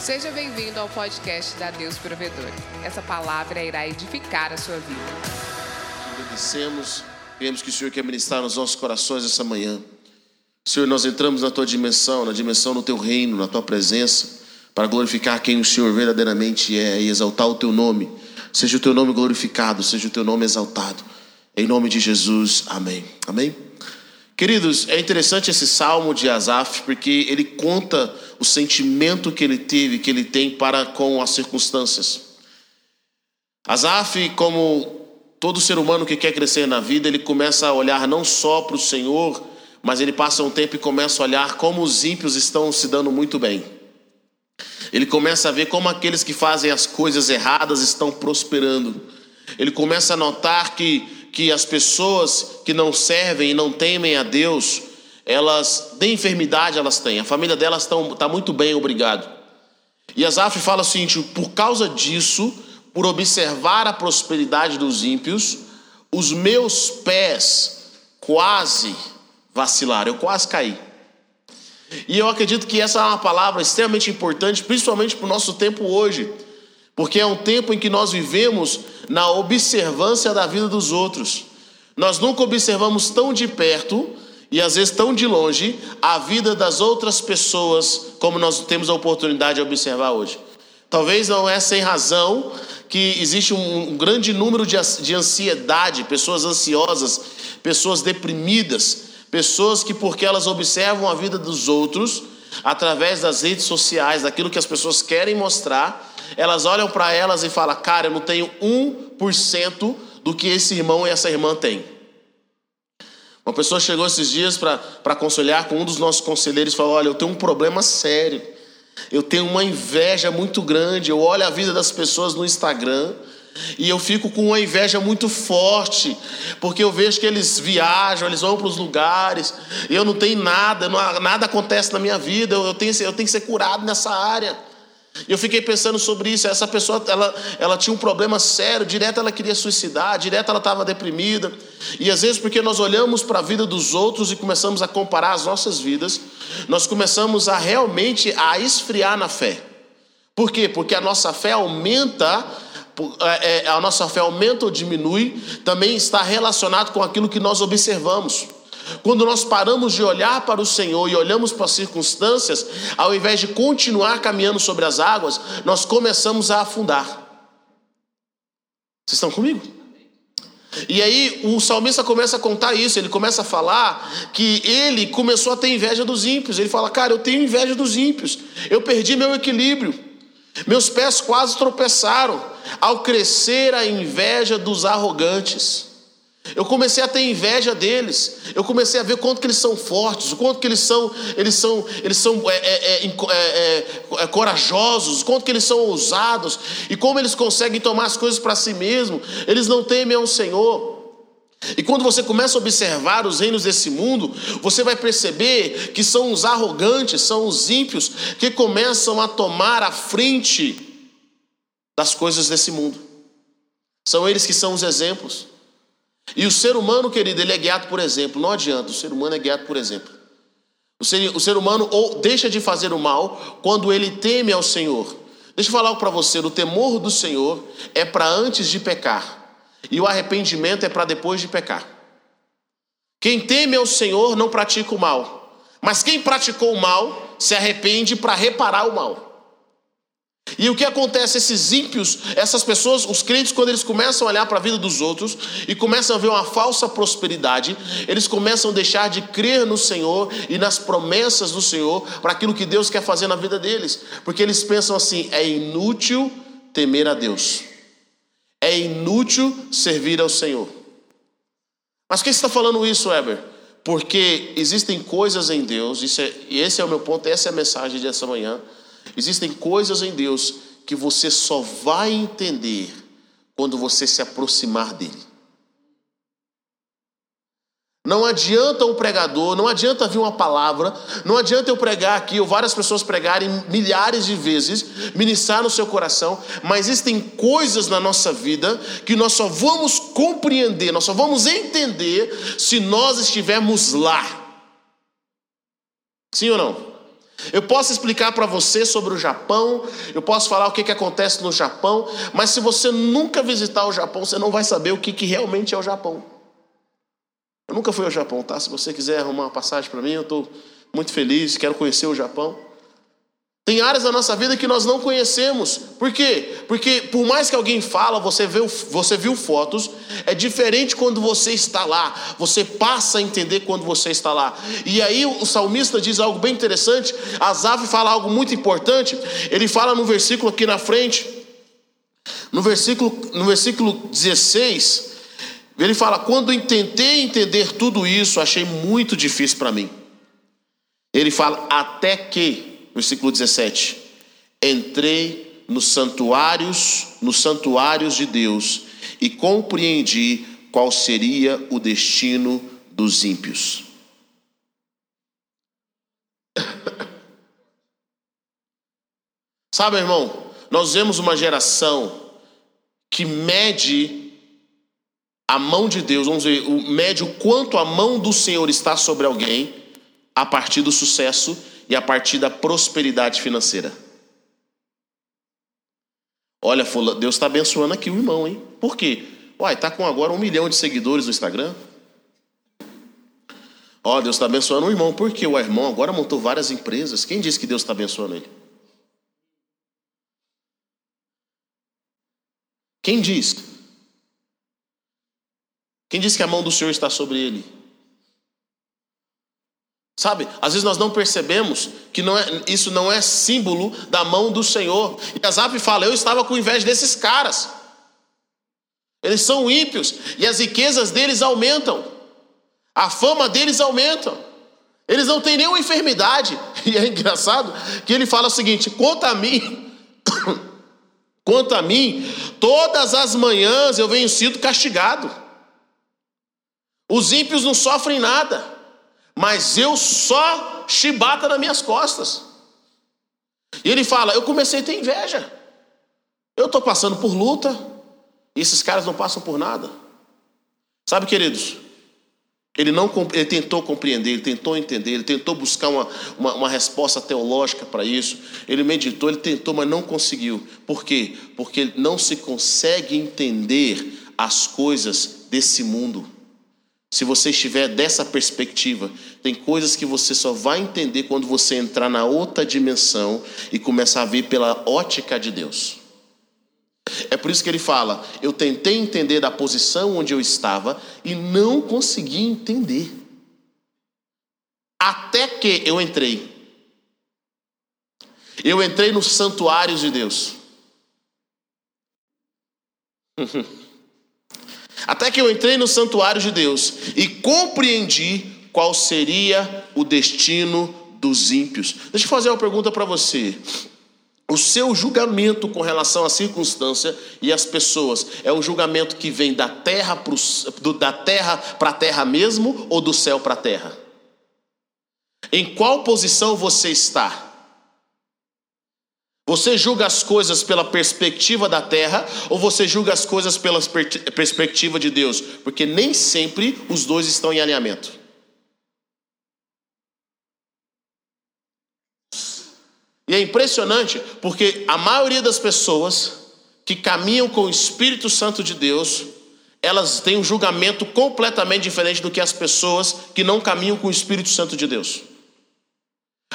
Seja bem-vindo ao podcast da Deus Provedor. Essa palavra irá edificar a sua vida. Agradecemos, queremos que o Senhor quer ministrar nos nossos corações essa manhã. Senhor, nós entramos na tua dimensão, na dimensão do teu reino, na tua presença, para glorificar quem o Senhor verdadeiramente é e exaltar o teu nome. Seja o teu nome glorificado, seja o teu nome exaltado. Em nome de Jesus, amém. Amém. Queridos, é interessante esse salmo de Asaf, porque ele conta o sentimento que ele teve, que ele tem para com as circunstâncias. Asaf, como todo ser humano que quer crescer na vida, ele começa a olhar não só para o Senhor, mas ele passa um tempo e começa a olhar como os ímpios estão se dando muito bem. Ele começa a ver como aqueles que fazem as coisas erradas estão prosperando. Ele começa a notar que que as pessoas que não servem e não temem a Deus, elas têm enfermidade, elas têm. A família delas está muito bem, obrigado. E Asaf fala o seguinte: por causa disso, por observar a prosperidade dos ímpios, os meus pés quase vacilaram, eu quase caí. E eu acredito que essa é uma palavra extremamente importante, principalmente para o nosso tempo hoje, porque é um tempo em que nós vivemos na observância da vida dos outros. Nós nunca observamos tão de perto e às vezes tão de longe a vida das outras pessoas como nós temos a oportunidade de observar hoje. Talvez não é sem razão que existe um, grande número de, de ansiedade, pessoas ansiosas, pessoas deprimidas, pessoas que, porque elas observam a vida dos outros, através das redes sociais, daquilo que as pessoas querem mostrar, elas olham para elas e falam: Cara, eu não tenho 1% do que esse irmão e essa irmã têm. Uma pessoa chegou esses dias para aconselhar com um dos nossos conselheiros e falou: Olha, eu tenho um problema sério. Eu tenho uma inveja muito grande. Eu olho a vida das pessoas no Instagram e eu fico com uma inveja muito forte, porque eu vejo que eles viajam, eles vão para os lugares, e eu não tenho nada, nada acontece na minha vida, eu tenho, eu tenho que ser curado nessa área. E eu fiquei pensando sobre isso. Essa pessoa, ela, ela tinha um problema sério. Direto ela queria suicidar, direto ela estava deprimida. E às vezes, porque nós olhamos para a vida dos outros e começamos a comparar as nossas vidas, nós começamos a realmente a esfriar na fé. Por quê? Porque a nossa fé aumenta. É, é, a nossa fé aumenta ou diminui, também está relacionado com aquilo que nós observamos. Quando nós paramos de olhar para o Senhor e olhamos para as circunstâncias, ao invés de continuar caminhando sobre as águas, nós começamos a afundar. Vocês estão comigo? E aí o salmista começa a contar isso, ele começa a falar que ele começou a ter inveja dos ímpios. Ele fala: Cara, eu tenho inveja dos ímpios, eu perdi meu equilíbrio, meus pés quase tropeçaram ao crescer a inveja dos arrogantes. Eu comecei a ter inveja deles. Eu comecei a ver quanto que eles são fortes, o quanto que eles são, eles são, eles são é é, é, é, é, corajosos, quanto que eles são ousados e como eles conseguem tomar as coisas para si mesmos. Eles não temem ao Senhor. E quando você começa a observar os reinos desse mundo, você vai perceber que são os arrogantes, são os ímpios que começam a tomar a frente das coisas desse mundo. São eles que são os exemplos. E o ser humano, querido, ele é guiado por exemplo. Não adianta, o ser humano é guiado por exemplo. O ser, o ser humano ou deixa de fazer o mal quando ele teme ao Senhor. Deixa eu falar para você: o temor do Senhor é para antes de pecar, e o arrependimento é para depois de pecar. Quem teme ao Senhor não pratica o mal, mas quem praticou o mal se arrepende para reparar o mal. E o que acontece? Esses ímpios, essas pessoas, os crentes, quando eles começam a olhar para a vida dos outros e começam a ver uma falsa prosperidade, eles começam a deixar de crer no Senhor e nas promessas do Senhor para aquilo que Deus quer fazer na vida deles, porque eles pensam assim: é inútil temer a Deus, é inútil servir ao Senhor. Mas quem está falando isso, Weber? Porque existem coisas em Deus, é, e esse é o meu ponto, essa é a mensagem dessa manhã Existem coisas em Deus que você só vai entender quando você se aproximar dele. Não adianta o pregador, não adianta vir uma palavra, não adianta eu pregar aqui, ou várias pessoas pregarem milhares de vezes, ministrar no seu coração, mas existem coisas na nossa vida que nós só vamos compreender, nós só vamos entender se nós estivermos lá. Sim ou não? Eu posso explicar para você sobre o Japão, eu posso falar o que, que acontece no Japão, mas se você nunca visitar o Japão, você não vai saber o que, que realmente é o Japão. Eu nunca fui ao Japão, tá? Se você quiser arrumar uma passagem para mim, eu estou muito feliz, quero conhecer o Japão. Tem áreas da nossa vida que nós não conhecemos. Por quê? Porque por mais que alguém fala, você viu, você viu fotos, é diferente quando você está lá. Você passa a entender quando você está lá. E aí o salmista diz algo bem interessante. Asaf fala algo muito importante. Ele fala no versículo aqui na frente, no versículo, no versículo 16, ele fala: Quando tentei entender tudo isso, achei muito difícil para mim. Ele fala: Até que versículo 17: Entrei nos santuários, nos santuários de Deus e compreendi qual seria o destino dos ímpios. Sabe, irmão, nós vemos uma geração que mede a mão de Deus, vamos ver, mede o quanto a mão do Senhor está sobre alguém a partir do sucesso e a partir da prosperidade financeira. Olha, Deus está abençoando aqui o irmão, hein? Por quê? Uai, está com agora um milhão de seguidores no Instagram. Ó, Deus está abençoando o irmão. Por quê? O irmão agora montou várias empresas. Quem disse que Deus está abençoando ele? Quem diz? Quem diz que a mão do Senhor está sobre ele? Sabe, às vezes nós não percebemos que não é, isso não é símbolo da mão do Senhor. E Asaf fala: Eu estava com inveja desses caras. Eles são ímpios e as riquezas deles aumentam, a fama deles aumenta. Eles não têm nenhuma enfermidade. E é engraçado que ele fala o seguinte: quanto a mim, quanto a mim, todas as manhãs eu venho sido castigado. Os ímpios não sofrem nada mas eu só chibata nas minhas costas. E ele fala: Eu comecei a ter inveja. Eu estou passando por luta, e esses caras não passam por nada. Sabe, queridos? Ele não ele tentou compreender, ele tentou entender, ele tentou buscar uma, uma, uma resposta teológica para isso. Ele meditou, ele tentou, mas não conseguiu. Por quê? Porque não se consegue entender as coisas desse mundo. Se você estiver dessa perspectiva, tem coisas que você só vai entender quando você entrar na outra dimensão e começar a ver pela ótica de Deus. É por isso que ele fala: Eu tentei entender da posição onde eu estava e não consegui entender. Até que eu entrei. Eu entrei nos santuários de Deus. Até que eu entrei no santuário de Deus e compreendi qual seria o destino dos ímpios. Deixa eu fazer uma pergunta para você. O seu julgamento com relação à circunstância e às pessoas é o julgamento que vem da terra para da terra para a terra mesmo ou do céu para a terra? Em qual posição você está? Você julga as coisas pela perspectiva da terra ou você julga as coisas pela perspectiva de Deus? Porque nem sempre os dois estão em alinhamento. E é impressionante porque a maioria das pessoas que caminham com o Espírito Santo de Deus, elas têm um julgamento completamente diferente do que as pessoas que não caminham com o Espírito Santo de Deus.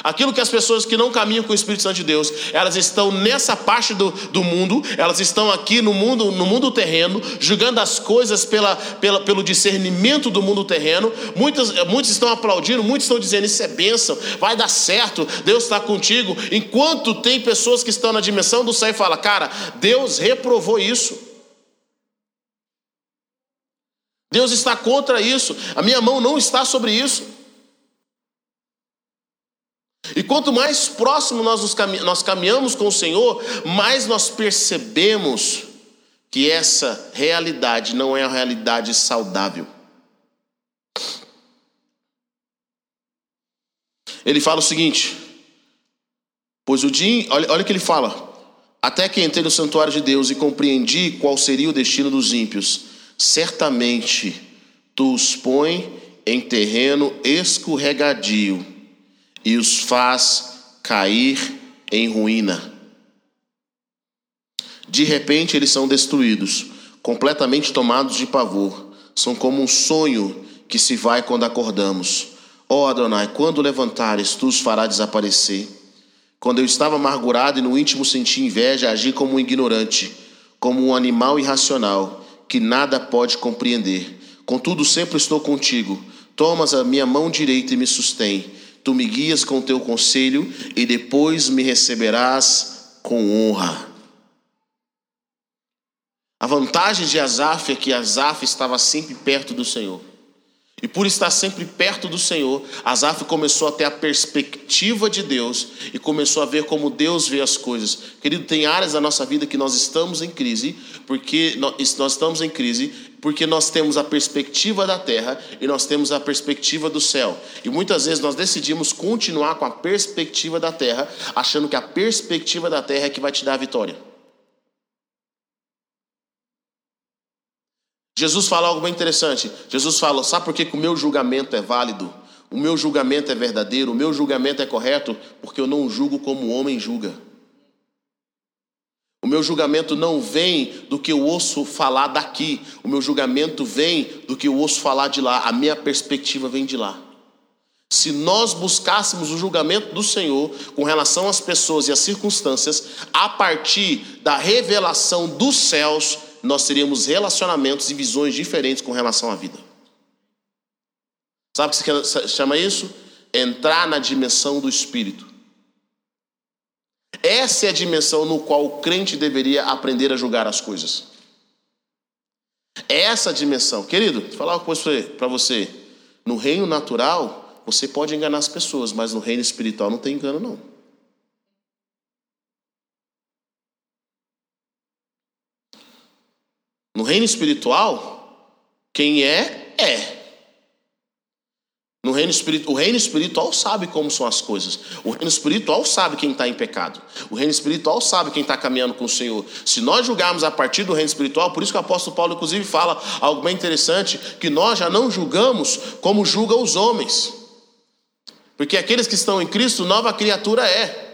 Aquilo que as pessoas que não caminham com o Espírito Santo de Deus, elas estão nessa parte do, do mundo, elas estão aqui no mundo, no mundo terreno, julgando as coisas pela, pela, pelo discernimento do mundo terreno. Muitos, muitos estão aplaudindo, muitos estão dizendo: Isso é bênção, vai dar certo, Deus está contigo. Enquanto tem pessoas que estão na dimensão do céu e falam: Cara, Deus reprovou isso. Deus está contra isso, a minha mão não está sobre isso. E quanto mais próximo nós, caminhamos, nós caminhamos com o Senhor, mais nós percebemos que essa realidade não é uma realidade saudável. Ele fala o seguinte: Pois o dia, olha, olha o que ele fala. Até que entrei no santuário de Deus e compreendi qual seria o destino dos ímpios, certamente tu os põe em terreno escorregadio e os faz cair em ruína. De repente eles são destruídos, completamente tomados de pavor. São como um sonho que se vai quando acordamos. Ó oh Adonai, quando levantares, tu os farás desaparecer. Quando eu estava amargurado e no íntimo senti inveja, agi como um ignorante, como um animal irracional, que nada pode compreender. Contudo, sempre estou contigo. Tomas a minha mão direita e me sustém. Tu me guias com teu conselho e depois me receberás com honra. A vantagem de Asaf é que Asaf estava sempre perto do Senhor. E por estar sempre perto do Senhor, Asaf começou a ter a perspectiva de Deus e começou a ver como Deus vê as coisas. Querido, tem áreas da nossa vida que nós estamos em crise, porque nós estamos em crise porque nós temos a perspectiva da terra e nós temos a perspectiva do céu. E muitas vezes nós decidimos continuar com a perspectiva da terra, achando que a perspectiva da terra é que vai te dar a vitória. Jesus fala algo bem interessante. Jesus fala: sabe por que, o meu julgamento é válido? O meu julgamento é verdadeiro, o meu julgamento é correto, porque eu não julgo como o homem julga. O meu julgamento não vem do que eu ouço falar daqui, o meu julgamento vem do que eu ouço falar de lá, a minha perspectiva vem de lá. Se nós buscássemos o julgamento do Senhor com relação às pessoas e às circunstâncias, a partir da revelação dos céus, nós teríamos relacionamentos e visões diferentes com relação à vida. Sabe o que se chama isso? Entrar na dimensão do Espírito. Essa é a dimensão no qual o crente deveria aprender a julgar as coisas. Essa dimensão. Querido, vou falar uma coisa para você. No reino natural, você pode enganar as pessoas, mas no reino espiritual não tem engano, não. No reino espiritual, quem é, é. No reino espiritual, o reino espiritual sabe como são as coisas. O reino espiritual sabe quem está em pecado. O reino espiritual sabe quem está caminhando com o Senhor. Se nós julgarmos a partir do reino espiritual, por isso que o apóstolo Paulo, inclusive, fala algo bem interessante: que nós já não julgamos como julgam os homens. Porque aqueles que estão em Cristo, nova criatura é.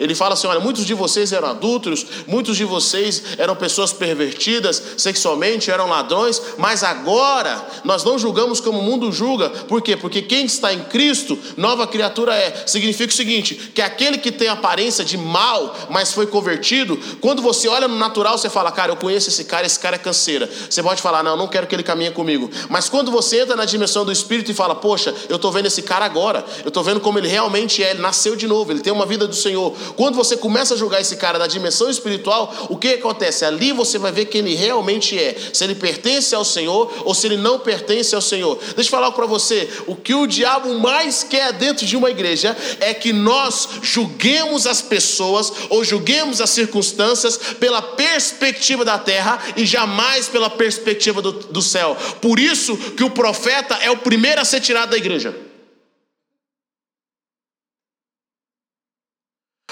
Ele fala assim: olha, muitos de vocês eram adúlteros, muitos de vocês eram pessoas pervertidas sexualmente, eram ladrões, mas agora nós não julgamos como o mundo julga. Por quê? Porque quem está em Cristo, nova criatura é. Significa o seguinte: que aquele que tem aparência de mal, mas foi convertido, quando você olha no natural, você fala, cara, eu conheço esse cara, esse cara é canseira. Você pode falar, não, não quero que ele caminhe comigo. Mas quando você entra na dimensão do Espírito e fala, poxa, eu estou vendo esse cara agora, eu estou vendo como ele realmente é, ele nasceu de novo, ele tem uma vida do Senhor. Quando você começa a julgar esse cara da dimensão espiritual, o que acontece? Ali você vai ver quem ele realmente é. Se ele pertence ao Senhor ou se ele não pertence ao Senhor. Deixa eu falar para você. O que o diabo mais quer dentro de uma igreja é que nós julguemos as pessoas ou julguemos as circunstâncias pela perspectiva da terra e jamais pela perspectiva do, do céu. Por isso que o profeta é o primeiro a ser tirado da igreja.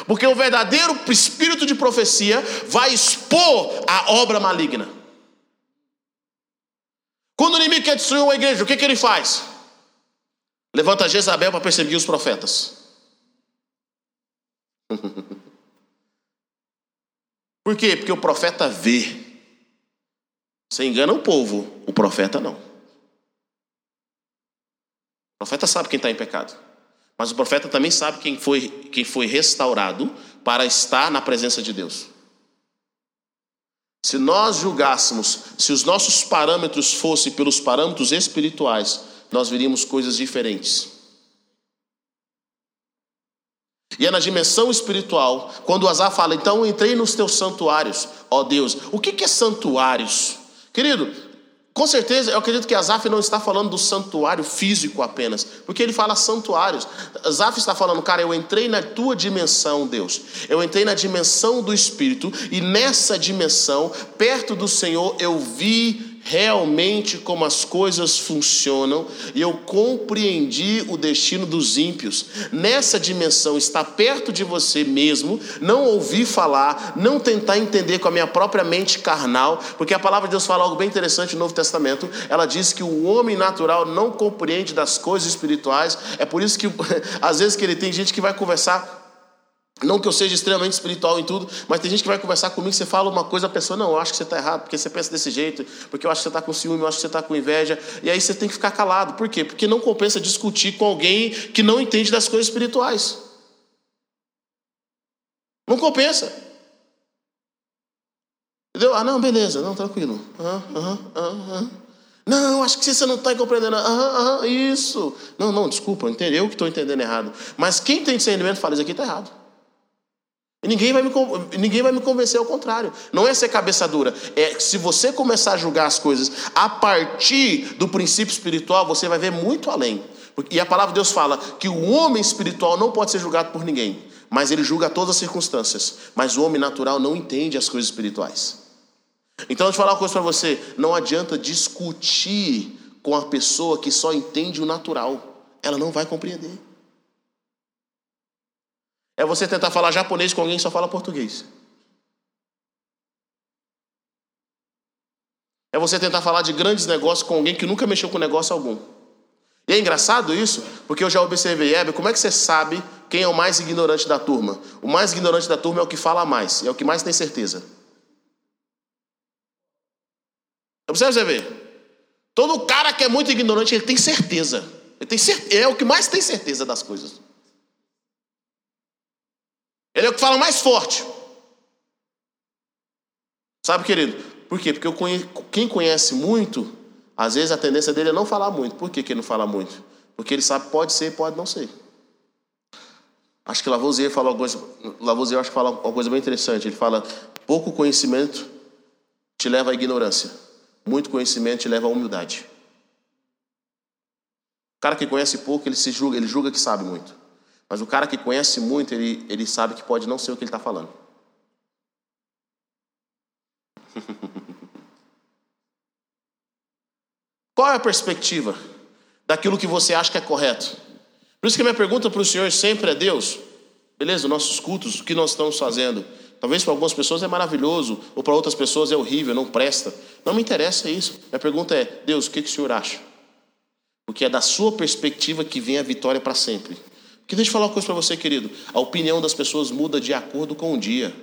Porque o verdadeiro espírito de profecia vai expor a obra maligna. Quando o inimigo quer destruir uma igreja, o que, que ele faz? Levanta Jezabel para perseguir os profetas. Por quê? Porque o profeta vê. Você engana o povo, o profeta não. O profeta sabe quem está em pecado. Mas o profeta também sabe quem foi, quem foi restaurado para estar na presença de Deus. Se nós julgássemos, se os nossos parâmetros fossem pelos parâmetros espirituais, nós veríamos coisas diferentes. E é na dimensão espiritual, quando Azar fala, então entrei nos teus santuários, ó Deus. O que, que é santuários? Querido, com certeza, eu acredito que Asaf não está falando do santuário físico apenas, porque ele fala santuários. Asaf está falando, cara, eu entrei na tua dimensão, Deus. Eu entrei na dimensão do Espírito, e nessa dimensão, perto do Senhor, eu vi realmente como as coisas funcionam e eu compreendi o destino dos ímpios. Nessa dimensão, está perto de você mesmo, não ouvir falar, não tentar entender com a minha própria mente carnal, porque a palavra de Deus fala algo bem interessante no Novo Testamento. Ela diz que o homem natural não compreende das coisas espirituais. É por isso que às vezes que ele tem gente que vai conversar Não que eu seja extremamente espiritual em tudo, mas tem gente que vai conversar comigo, você fala uma coisa, a pessoa, não, eu acho que você está errado, porque você pensa desse jeito, porque eu acho que você está com ciúme, eu acho que você está com inveja, e aí você tem que ficar calado. Por quê? Porque não compensa discutir com alguém que não entende das coisas espirituais. Não compensa. Entendeu? Ah, não, beleza, não, tranquilo. Aham, aham, aham. Não, acho que você não está compreendendo. Aham, aham, isso. Não, não, desculpa, entendeu? Eu que estou entendendo errado. Mas quem tem discernimento fala, isso aqui está errado. Ninguém vai, me, ninguém vai me convencer ao contrário. Não é ser cabeça dura. É se você começar a julgar as coisas a partir do princípio espiritual, você vai ver muito além. E a palavra de Deus fala que o homem espiritual não pode ser julgado por ninguém, mas ele julga todas as circunstâncias. Mas o homem natural não entende as coisas espirituais. Então, eu falar uma coisa para você: não adianta discutir com a pessoa que só entende o natural, ela não vai compreender. É você tentar falar japonês com alguém que só fala português. É você tentar falar de grandes negócios com alguém que nunca mexeu com negócio algum. E é engraçado isso, porque eu já observei, Hebe, como é que você sabe quem é o mais ignorante da turma? O mais ignorante da turma é o que fala mais, é o que mais tem certeza. Observe você ver. Todo cara que é muito ignorante, ele tem certeza. Ele tem é o que mais tem certeza das coisas. Ele é o que fala mais forte. Sabe, querido? Por quê? Porque conheço, quem conhece muito, às vezes a tendência dele é não falar muito. Por que, que ele não fala muito? Porque ele sabe pode ser, pode não ser. Acho que Lavoisier fala alguma coisa, acho que fala uma coisa bem interessante. Ele fala: pouco conhecimento te leva à ignorância, muito conhecimento te leva à humildade. O cara que conhece pouco, ele se julga, ele julga que sabe muito. Mas o cara que conhece muito, ele, ele sabe que pode não ser o que ele está falando. Qual é a perspectiva daquilo que você acha que é correto? Por isso que a minha pergunta para o Senhor sempre é Deus, beleza, nossos cultos, o que nós estamos fazendo? Talvez para algumas pessoas é maravilhoso, ou para outras pessoas é horrível, não presta. Não me interessa isso. Minha pergunta é, Deus, o que, que o Senhor acha? Porque é da sua perspectiva que vem a vitória para sempre. Porque deixa eu falar uma coisa para você, querido. A opinião das pessoas muda de acordo com o dia.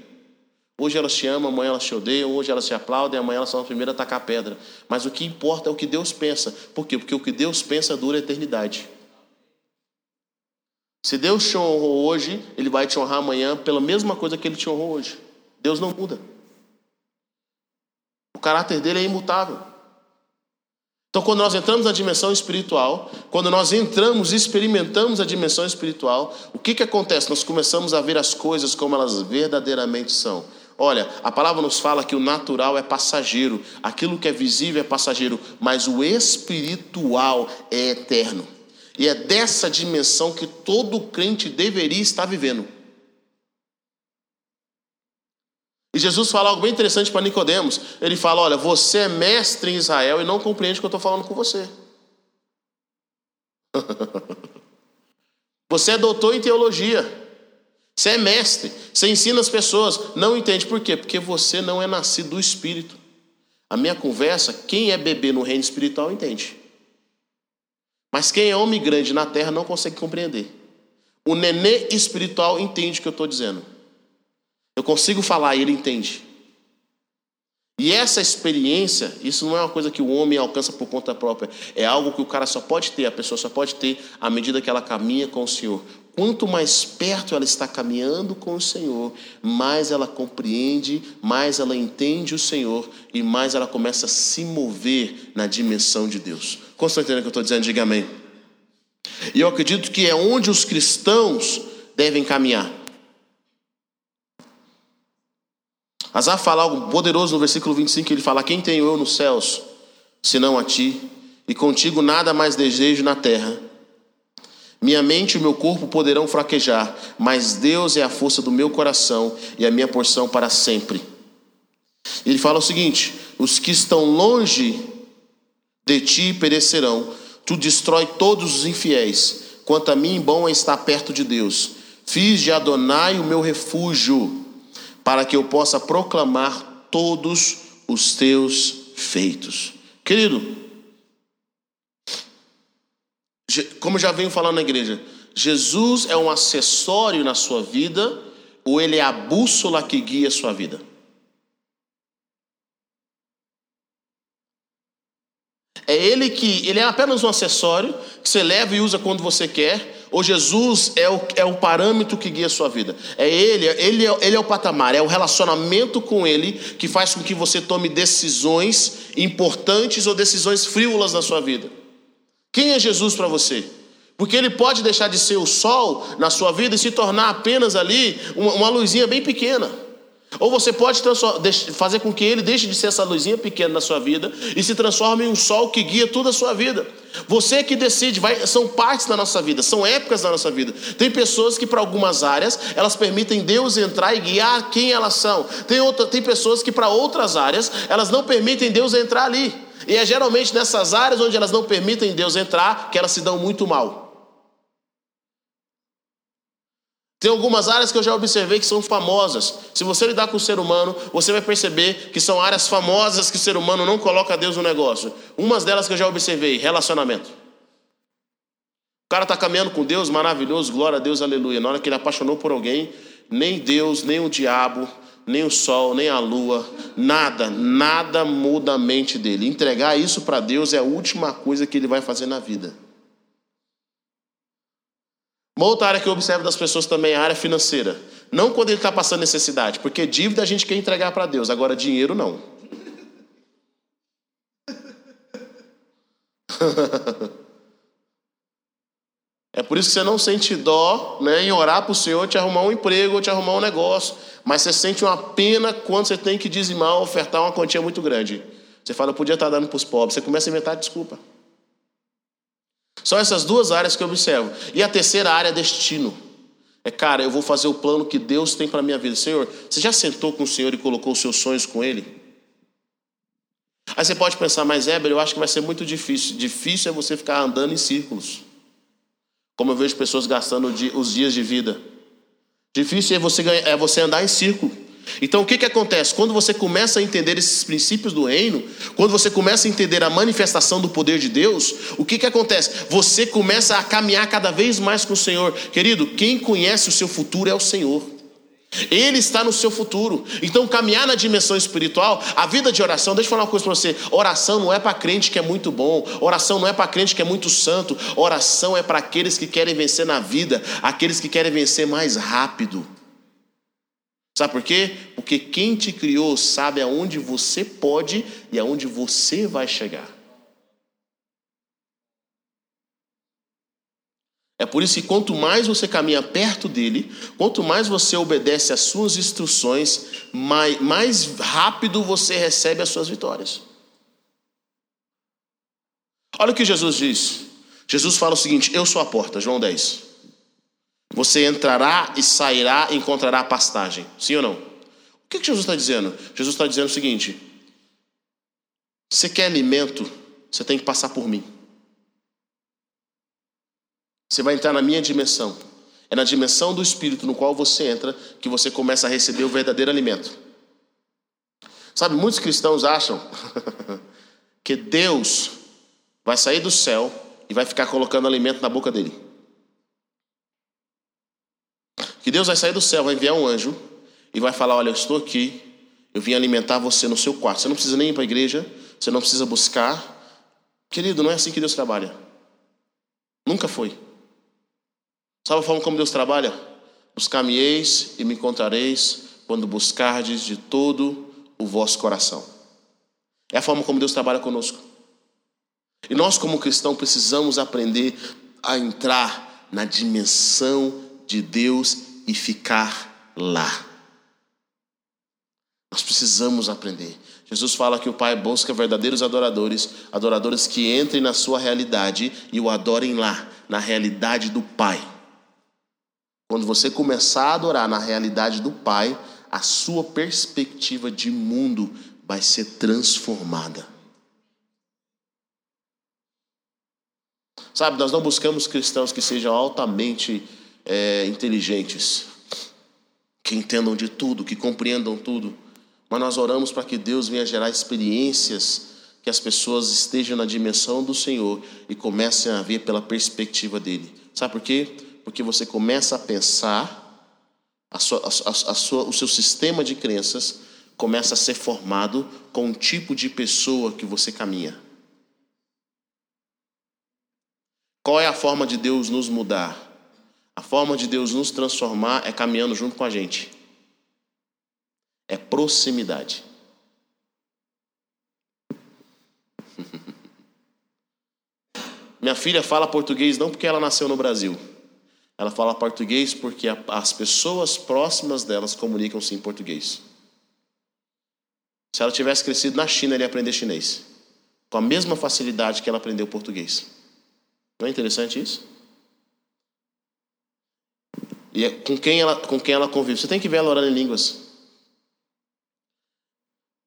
Hoje elas te amam, amanhã elas te odeiam, hoje elas te aplaudem, amanhã elas são a primeira a tacar pedra. Mas o que importa é o que Deus pensa. Por quê? Porque o que Deus pensa dura a eternidade. Se Deus te honrou hoje, Ele vai te honrar amanhã pela mesma coisa que Ele te honrou hoje. Deus não muda. O caráter dele é imutável. Então, quando nós entramos na dimensão espiritual, quando nós entramos e experimentamos a dimensão espiritual, o que, que acontece? Nós começamos a ver as coisas como elas verdadeiramente são. Olha, a palavra nos fala que o natural é passageiro, aquilo que é visível é passageiro, mas o espiritual é eterno. E é dessa dimensão que todo crente deveria estar vivendo. E Jesus fala algo bem interessante para Nicodemos. Ele fala: Olha, você é mestre em Israel e não compreende o que eu estou falando com você. você é doutor em teologia. Você é mestre. Você ensina as pessoas. Não entende por quê? Porque você não é nascido do Espírito. A minha conversa, quem é bebê no reino espiritual entende. Mas quem é homem grande na terra não consegue compreender. O nenê espiritual entende o que eu estou dizendo. Eu consigo falar e ele entende. E essa experiência, isso não é uma coisa que o homem alcança por conta própria, é algo que o cara só pode ter, a pessoa só pode ter à medida que ela caminha com o Senhor. Quanto mais perto ela está caminhando com o Senhor, mais ela compreende, mais ela entende o Senhor e mais ela começa a se mover na dimensão de Deus. Estão entendendo o que eu estou dizendo? Diga amém. E eu acredito que é onde os cristãos devem caminhar. Asaf fala algo poderoso no versículo 25, ele fala: Quem tenho eu nos céus, senão a ti, e contigo nada mais desejo na terra. Minha mente e o meu corpo poderão fraquejar, mas Deus é a força do meu coração e a minha porção para sempre. Ele fala o seguinte: os que estão longe de ti perecerão, tu destrói todos os infiéis. Quanto a mim, bom é estar perto de Deus. Fiz de Adonai o meu refúgio para que eu possa proclamar todos os teus feitos. Querido, como já venho falando na igreja, Jesus é um acessório na sua vida, ou ele é a bússola que guia a sua vida? É ele que ele é apenas um acessório que você leva e usa quando você quer, ou Jesus é o, é o parâmetro que guia a sua vida? É ele, ele é, ele é o patamar, é o relacionamento com ele que faz com que você tome decisões importantes ou decisões frívolas na sua vida. Quem é Jesus para você? Porque ele pode deixar de ser o sol na sua vida e se tornar apenas ali uma, uma luzinha bem pequena. Ou você pode fazer com que ele deixe de ser essa luzinha pequena na sua vida e se transforme em um sol que guia toda a sua vida. Você que decide, vai, são partes da nossa vida, são épocas da nossa vida. Tem pessoas que para algumas áreas elas permitem Deus entrar e guiar quem elas são. Tem, outra, tem pessoas que para outras áreas elas não permitem Deus entrar ali. E é geralmente nessas áreas onde elas não permitem Deus entrar que elas se dão muito mal. Tem algumas áreas que eu já observei que são famosas. Se você lidar com o ser humano, você vai perceber que são áreas famosas que o ser humano não coloca Deus no negócio. Umas delas que eu já observei, relacionamento. O cara está caminhando com Deus, maravilhoso, glória a Deus, aleluia. Na hora que ele apaixonou por alguém, nem Deus, nem o diabo, nem o sol, nem a lua, nada, nada muda a mente dele. Entregar isso para Deus é a última coisa que ele vai fazer na vida. Uma outra área que eu observo das pessoas também é a área financeira. Não quando ele está passando necessidade, porque dívida a gente quer entregar para Deus, agora dinheiro não. É por isso que você não sente dó né, em orar para o Senhor te arrumar um emprego ou te arrumar um negócio. Mas você sente uma pena quando você tem que dizimar, ofertar uma quantia muito grande. Você fala, eu podia estar dando para os pobres. Você começa a inventar desculpa. São essas duas áreas que eu observo. E a terceira área é destino. É, cara, eu vou fazer o plano que Deus tem para minha vida. Senhor, você já sentou com o Senhor e colocou os seus sonhos com Ele? Aí você pode pensar, mas Éber, eu acho que vai ser muito difícil. Difícil é você ficar andando em círculos. Como eu vejo pessoas gastando os dias de vida. Difícil é você, é você andar em círculo. Então o que, que acontece? Quando você começa a entender esses princípios do reino, quando você começa a entender a manifestação do poder de Deus, o que, que acontece? Você começa a caminhar cada vez mais com o Senhor. Querido, quem conhece o seu futuro é o Senhor. Ele está no seu futuro. Então, caminhar na dimensão espiritual, a vida de oração, deixa eu falar uma coisa para você: oração não é para crente que é muito bom, oração não é para crente que é muito santo, oração é para aqueles que querem vencer na vida, aqueles que querem vencer mais rápido. Sabe por quê? Porque quem te criou sabe aonde você pode e aonde você vai chegar. É por isso que quanto mais você caminha perto dele, quanto mais você obedece às suas instruções, mais, mais rápido você recebe as suas vitórias. Olha o que Jesus diz. Jesus fala o seguinte: Eu sou a porta, João 10. Você entrará e sairá e encontrará pastagem. Sim ou não? O que, Jesus está dizendo? Jesus está dizendo o seguinte: você quer alimento, você tem que passar por mim. Você vai entrar na minha dimensão. É na dimensão do Espírito no qual você entra que você começa a receber o verdadeiro alimento. Sabe, muitos cristãos acham que Deus vai sair do céu e vai ficar colocando alimento na boca dele. Que Deus vai sair do céu, vai enviar um anjo e vai falar: Olha, eu estou aqui, eu vim alimentar você no seu quarto. Você não precisa nem ir para a igreja, você não precisa buscar. Querido, não é assim que Deus trabalha. Nunca foi. Sabe a forma como Deus trabalha? Buscar-me-eis e me encontrareis quando buscardes de todo o vosso coração. É a forma como Deus trabalha conosco. E nós, como cristãos, precisamos aprender a entrar na dimensão de Deus e ficar lá. Nós precisamos aprender. Jesus fala que o Pai busca verdadeiros adoradores, adoradores que entrem na sua realidade e o adorem lá, na realidade do Pai. Quando você começar a adorar na realidade do Pai, a sua perspectiva de mundo vai ser transformada. Sabe, nós não buscamos cristãos que sejam altamente é, inteligentes, que entendam de tudo, que compreendam tudo. Mas nós oramos para que Deus venha gerar experiências que as pessoas estejam na dimensão do Senhor e comecem a ver pela perspectiva dele. Sabe por quê? Porque você começa a pensar a sua, a, a sua, o seu sistema de crenças começa a ser formado com o tipo de pessoa que você caminha. Qual é a forma de Deus nos mudar? A forma de Deus nos transformar é caminhando junto com a gente. É proximidade. Minha filha fala português não porque ela nasceu no Brasil. Ela fala português porque as pessoas próximas delas comunicam-se em português. Se ela tivesse crescido na China, ela ia aprender chinês. Com a mesma facilidade que ela aprendeu português. Não é interessante isso? E é com quem ela, com quem ela convive. Você tem que ver ela orando em línguas.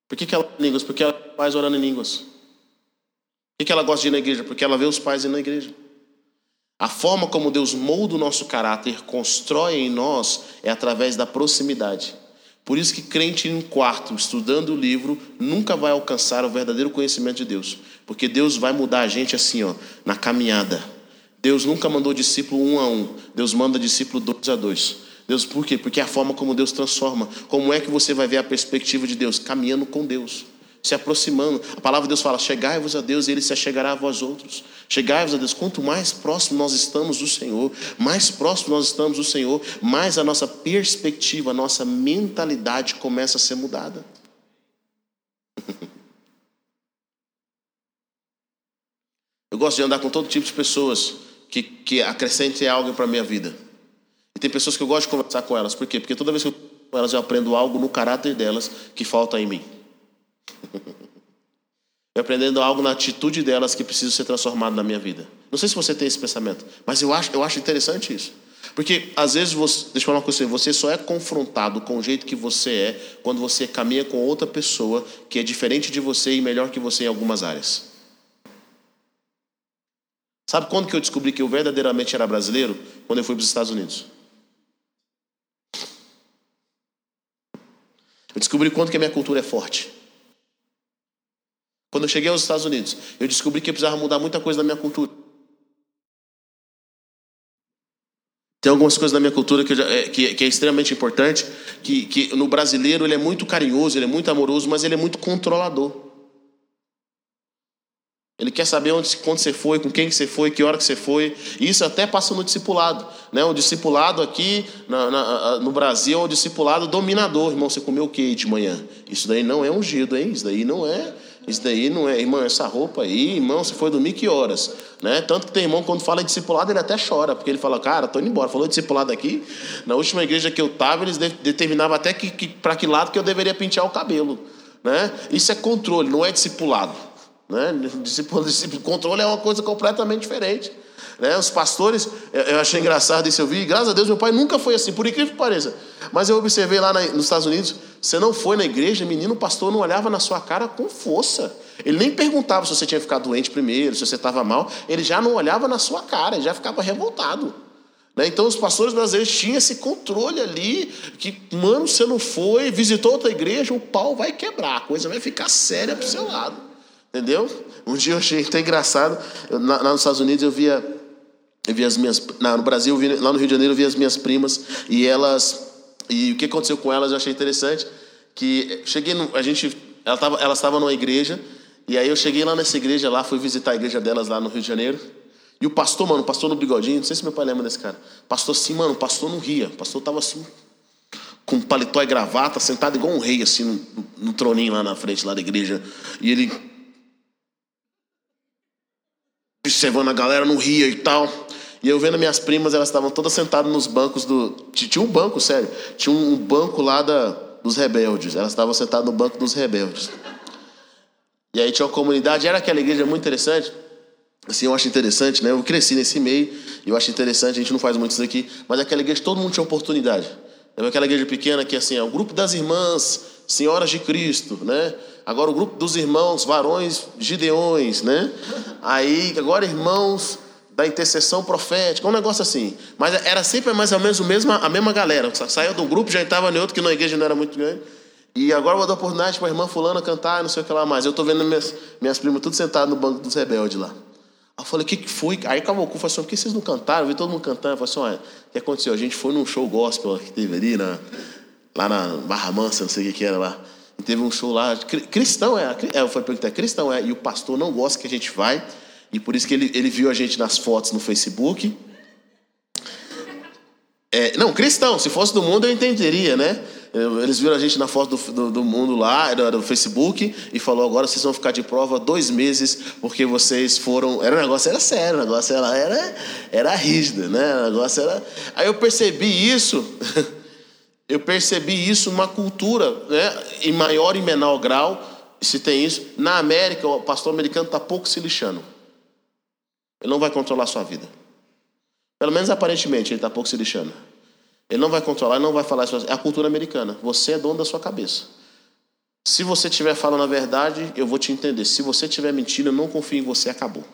Por que, que ela ora em línguas? Porque ela faz orando em línguas. Por que, que ela gosta de ir na igreja? Porque ela vê os pais indo na igreja. A forma como Deus molda o nosso caráter, constrói em nós, é através da proximidade. Por isso que crente em um quarto, estudando o livro, nunca vai alcançar o verdadeiro conhecimento de Deus. Porque Deus vai mudar a gente assim, ó, na caminhada. Deus nunca mandou discípulo um a um. Deus manda discípulo dois a dois. Deus, por quê? Porque é a forma como Deus transforma. Como é que você vai ver a perspectiva de Deus? Caminhando com Deus se aproximando. A palavra de Deus fala: chegai-vos a Deus e ele se achegará a vós outros. Chegai-vos a Deus. Quanto mais próximo nós estamos do Senhor, mais próximo nós estamos do Senhor, mais a nossa perspectiva, a nossa mentalidade começa a ser mudada. Eu gosto de andar com todo tipo de pessoas que, que acrescentem algo para minha vida. E tem pessoas que eu gosto de conversar com elas. Por quê? Porque toda vez que eu com elas eu aprendo algo no caráter delas que falta em mim. E aprendendo algo na atitude delas que precisa ser transformado na minha vida. Não sei se você tem esse pensamento, mas eu acho, eu acho interessante isso. Porque às vezes você, deixa eu falar uma coisa, você só é confrontado com o jeito que você é quando você caminha com outra pessoa que é diferente de você e melhor que você em algumas áreas. Sabe quando que eu descobri que eu verdadeiramente era brasileiro? Quando eu fui para os Estados Unidos. Eu descobri quanto que a minha cultura é forte. Quando eu cheguei aos Estados Unidos, eu descobri que eu precisava mudar muita coisa na minha cultura. Tem algumas coisas na minha cultura que, já, é, que, que, é extremamente importante, que, que no brasileiro ele é muito carinhoso, ele é muito amoroso, mas ele é muito controlador. Ele quer saber onde, quando você foi, com quem você foi, que hora que você foi. Isso até passa no discipulado. Né? O discipulado aqui na, na, no Brasil é o discipulado dominador. Irmão, você comeu o que de manhã? Isso daí não é ungido, hein? Isso daí não é isso daí não é, irmão, essa roupa aí, irmão, você foi dormir que horas? Né? Tanto que tem irmão, quando fala discipulado, ele até chora, porque ele fala, cara, tô indo embora. Falou de discipulado aqui. Na última igreja que eu estava, eles determinavam até que, que para que lado que eu deveria pentear o cabelo. Né? Isso é controle, não é discipulado. Né? Controle é uma coisa completamente diferente. Né? Os pastores, eu achei engraçado isso, eu vi, graças a Deus, meu pai nunca foi assim, por incrível que pareça. Mas eu observei lá nos Estados Unidos, você não foi na igreja, menino, o pastor não olhava na sua cara com força. Ele nem perguntava se você tinha ficado doente primeiro, se você estava mal, ele já não olhava na sua cara, ele já ficava revoltado. Né? Então os pastores brasileiros tinham esse controle ali, que, mano, você não foi, visitou outra igreja, o pau vai quebrar, a coisa vai ficar séria para o seu lado. Entendeu? Um dia eu achei até engraçado, lá nos Estados Unidos eu via eu vi as minhas, no Brasil, lá no Rio de Janeiro, eu vi as minhas primas e elas, e o que aconteceu com elas eu achei interessante, que cheguei, no, a gente, ela tava, elas estavam numa igreja e aí eu cheguei lá nessa igreja lá, fui visitar a igreja delas lá no Rio de Janeiro. E o pastor, mano, o pastor no bigodinho, não sei se meu pai lembra desse cara, pastor assim, mano, o pastor não ria, o pastor tava assim, com paletó e gravata, sentado igual um rei assim no, no troninho lá na frente lá da igreja. E ele observando a galera, não ria e tal. E eu vendo minhas primas, elas estavam todas sentadas nos bancos do. Tinha um banco, sério. Tinha um banco lá da, dos rebeldes. Elas estavam sentadas no banco dos rebeldes. E aí tinha uma comunidade, era aquela igreja muito interessante. Assim, eu acho interessante, né? Eu cresci nesse meio, e eu acho interessante, a gente não faz muito isso aqui, mas aquela igreja todo mundo tinha oportunidade. Aquela igreja pequena que assim, é o grupo das irmãs, senhoras de Cristo, né? Agora o grupo dos irmãos, varões gideões, né? Aí, agora irmãos da intercessão profética, um negócio assim. Mas era sempre mais ou menos o mesmo, a mesma galera. Saiu de um grupo, já estava em outro, que na igreja não era muito grande. E agora eu vou dar oportunidade para a irmã fulana cantar, não sei o que lá mais. Eu estou vendo minhas, minhas primas tudo sentadas no banco dos rebeldes lá. eu falei, o que, que foi? Aí acabou o falou assim, por que vocês não cantaram? Eu vi todo mundo cantando. Eu falei assim, olha, o que aconteceu? A gente foi num show gospel que teve ali, na, lá na Barra Mansa, não sei o que, que era lá. E teve um show lá, cristão é, é eu falei perguntar, cristão é, e o pastor não gosta que a gente vai, e por isso que ele, ele viu a gente nas fotos no Facebook. É, não, cristão, se fosse do mundo eu entenderia, né? Eles viram a gente na foto do, do, do mundo lá, do Facebook, e falou: agora vocês vão ficar de prova dois meses, porque vocês foram. Era um negócio, era sério, o negócio era, era, era rígido, né? O negócio era. Aí eu percebi isso, eu percebi isso numa cultura, né? Em maior e menor grau, se tem isso. Na América, o pastor americano está pouco se lixando. Ele não vai controlar a sua vida. Pelo menos aparentemente, ele está pouco se lixando. Ele não vai controlar, ele não vai falar isso. É a cultura americana. Você é dono da sua cabeça. Se você estiver falando a verdade, eu vou te entender. Se você estiver mentindo, eu não confio em você, acabou.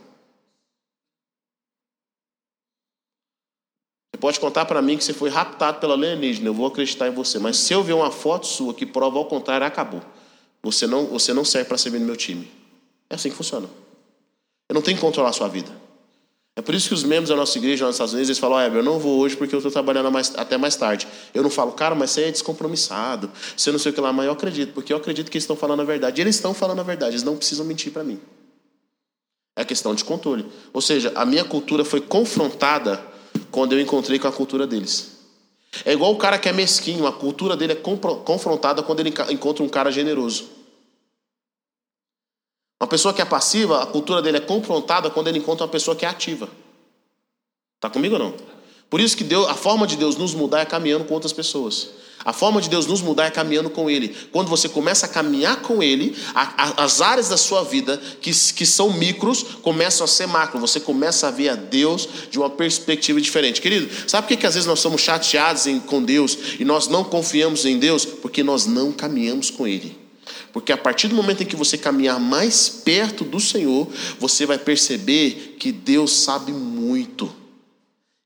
Pode contar para mim que você foi raptado pela alienígena, eu vou acreditar em você. Mas se eu ver uma foto sua que prova ao contrário, acabou. Você não, você não serve para servir no meu time. É assim que funciona. Eu não tenho que controlar a sua vida. É por isso que os membros da nossa igreja nos Estados Unidos eles falam: oh, eu não vou hoje porque eu estou trabalhando mais, até mais tarde. Eu não falo, cara, mas você é descompromissado, você não sei o que lá, mas eu acredito, porque eu acredito que eles estão falando a verdade. E eles estão falando a verdade, eles não precisam mentir para mim. É questão de controle. Ou seja, a minha cultura foi confrontada quando eu encontrei com a cultura deles. É igual o cara que é mesquinho, a cultura dele é confrontada quando ele encontra um cara generoso. Uma pessoa que é passiva, a cultura dele é confrontada quando ele encontra uma pessoa que é ativa. Está comigo ou não? Por isso que Deus, a forma de Deus nos mudar é caminhando com outras pessoas. A forma de Deus nos mudar é caminhando com Ele. Quando você começa a caminhar com Ele, a, a, as áreas da sua vida que, que são micros começam a ser macro. Você começa a ver a Deus de uma perspectiva diferente. Querido, sabe por que, que às vezes nós somos chateados em, com Deus e nós não confiamos em Deus? Porque nós não caminhamos com Ele. Porque a partir do momento em que você caminhar mais perto do Senhor, você vai perceber que Deus sabe muito.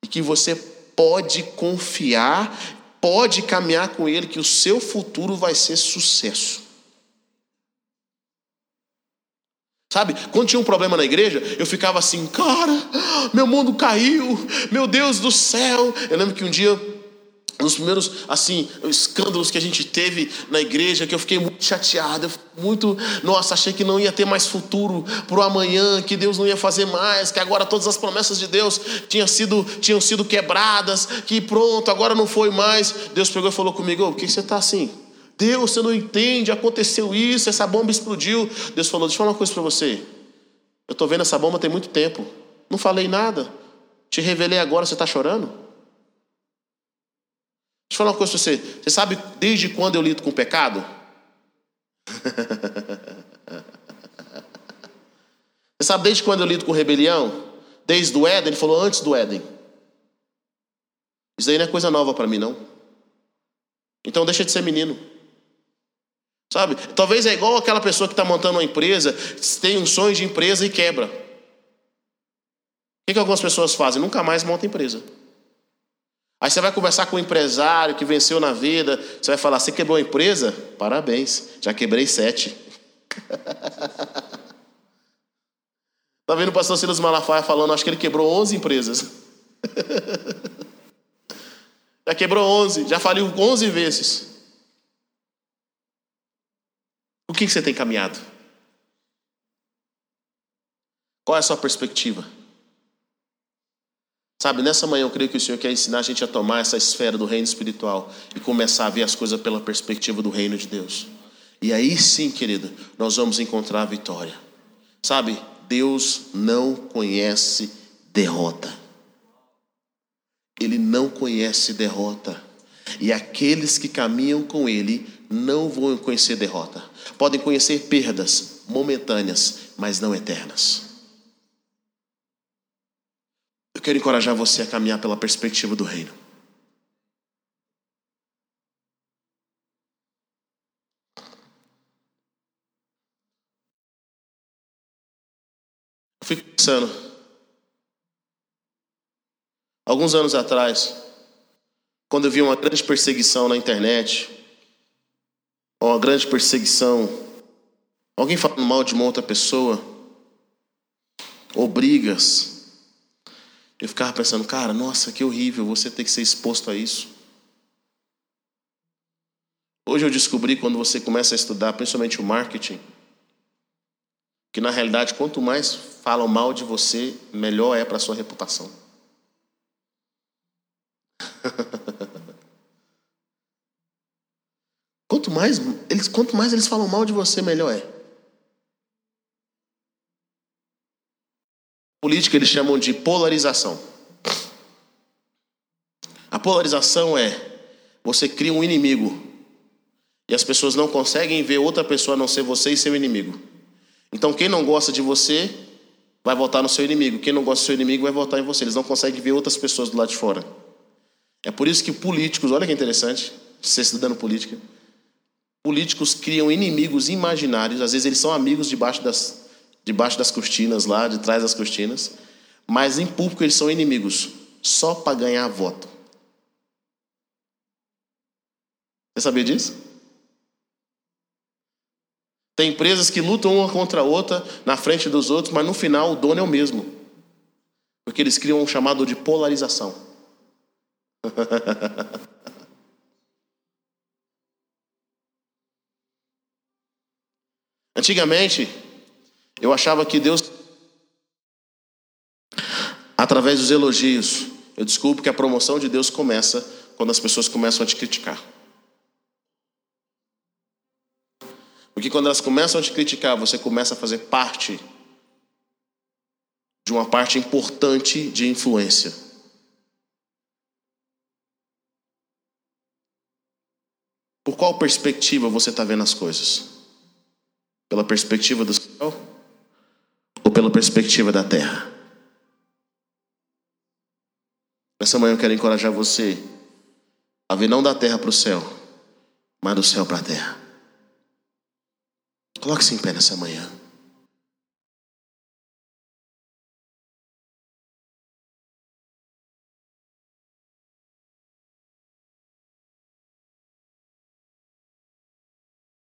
E que você pode confiar, pode caminhar com Ele, que o seu futuro vai ser sucesso. Sabe, quando tinha um problema na igreja, eu ficava assim, cara, meu mundo caiu, meu Deus do céu. Eu lembro que um dia nos primeiros assim escândalos que a gente teve na igreja que eu fiquei muito chateado muito nossa achei que não ia ter mais futuro para o amanhã que Deus não ia fazer mais que agora todas as promessas de Deus tinham sido tinham sido quebradas que pronto agora não foi mais. Deus pegou e falou comigo por que você está assim? Deus você não entende aconteceu isso essa bomba explodiu. Deus falou deixa eu falar uma coisa para você. Eu estou vendo essa bomba tem muito tempo. Não falei nada. Te revelei agora você está chorando Deixa eu falar uma coisa para você. Você sabe desde quando eu lido com o pecado? Você sabe desde quando eu lido com rebelião? Desde o Éden? Ele falou antes do Éden. Isso aí não é coisa nova para mim, não. Então deixa de ser menino. Sabe? Talvez é igual aquela pessoa que está montando uma empresa, tem um sonho de empresa e quebra. O que, que algumas pessoas fazem? Nunca mais monta empresa. Aí você vai conversar com um empresário que venceu na vida, você vai falar: Você quebrou a empresa? Parabéns, já quebrei sete. Está vendo o pastor Silas Malafaia falando? Acho que ele quebrou 11 empresas. já quebrou 11, já faliu 11 vezes. O que você tem caminhado? Qual é a sua perspectiva? Sabe, nessa manhã eu creio que o Senhor quer ensinar a gente a tomar essa esfera do reino espiritual e começar a ver as coisas pela perspectiva do reino de Deus. E aí sim, querido, nós vamos encontrar a vitória. Sabe, Deus não conhece derrota. Ele não conhece derrota. E aqueles que caminham com Ele não vão conhecer derrota. Podem conhecer perdas momentâneas, mas não eternas. Eu quero encorajar você a caminhar pela perspectiva do reino. Eu fico pensando, alguns anos atrás, quando eu vi uma grande perseguição na internet, uma grande perseguição, alguém falando mal de uma outra pessoa, ou brigas. Eu ficava pensando, cara, nossa, que horrível você ter que ser exposto a isso. Hoje eu descobri quando você começa a estudar, principalmente o marketing, que na realidade quanto mais falam mal de você, melhor é para a sua reputação. quanto mais eles, quanto mais eles falam mal de você, melhor é. Política eles chamam de polarização. A polarização é você cria um inimigo e as pessoas não conseguem ver outra pessoa a não ser você e seu inimigo. Então quem não gosta de você vai votar no seu inimigo. Quem não gosta do seu inimigo vai votar em você. Eles não conseguem ver outras pessoas do lado de fora. É por isso que políticos, olha que interessante, você estudando política, políticos criam inimigos imaginários, às vezes eles são amigos debaixo das, debaixo das cortinas lá, de trás das cortinas, mas em público eles são inimigos, só para ganhar voto. Você sabia disso? Tem empresas que lutam uma contra a outra na frente dos outros, mas no final o dono é o mesmo. Porque eles criam um chamado de polarização. Antigamente, eu achava que Deus, através dos elogios, eu descubro que a promoção de Deus começa quando as pessoas começam a te criticar. Porque quando elas começam a te criticar, você começa a fazer parte de uma parte importante de influência. Por qual perspectiva você está vendo as coisas? Pela perspectiva do céu ou pela perspectiva da terra? Nessa manhã eu quero encorajar você a ver não da terra para o céu, mas do céu para a terra. Coloque-se em pé nessa manhã.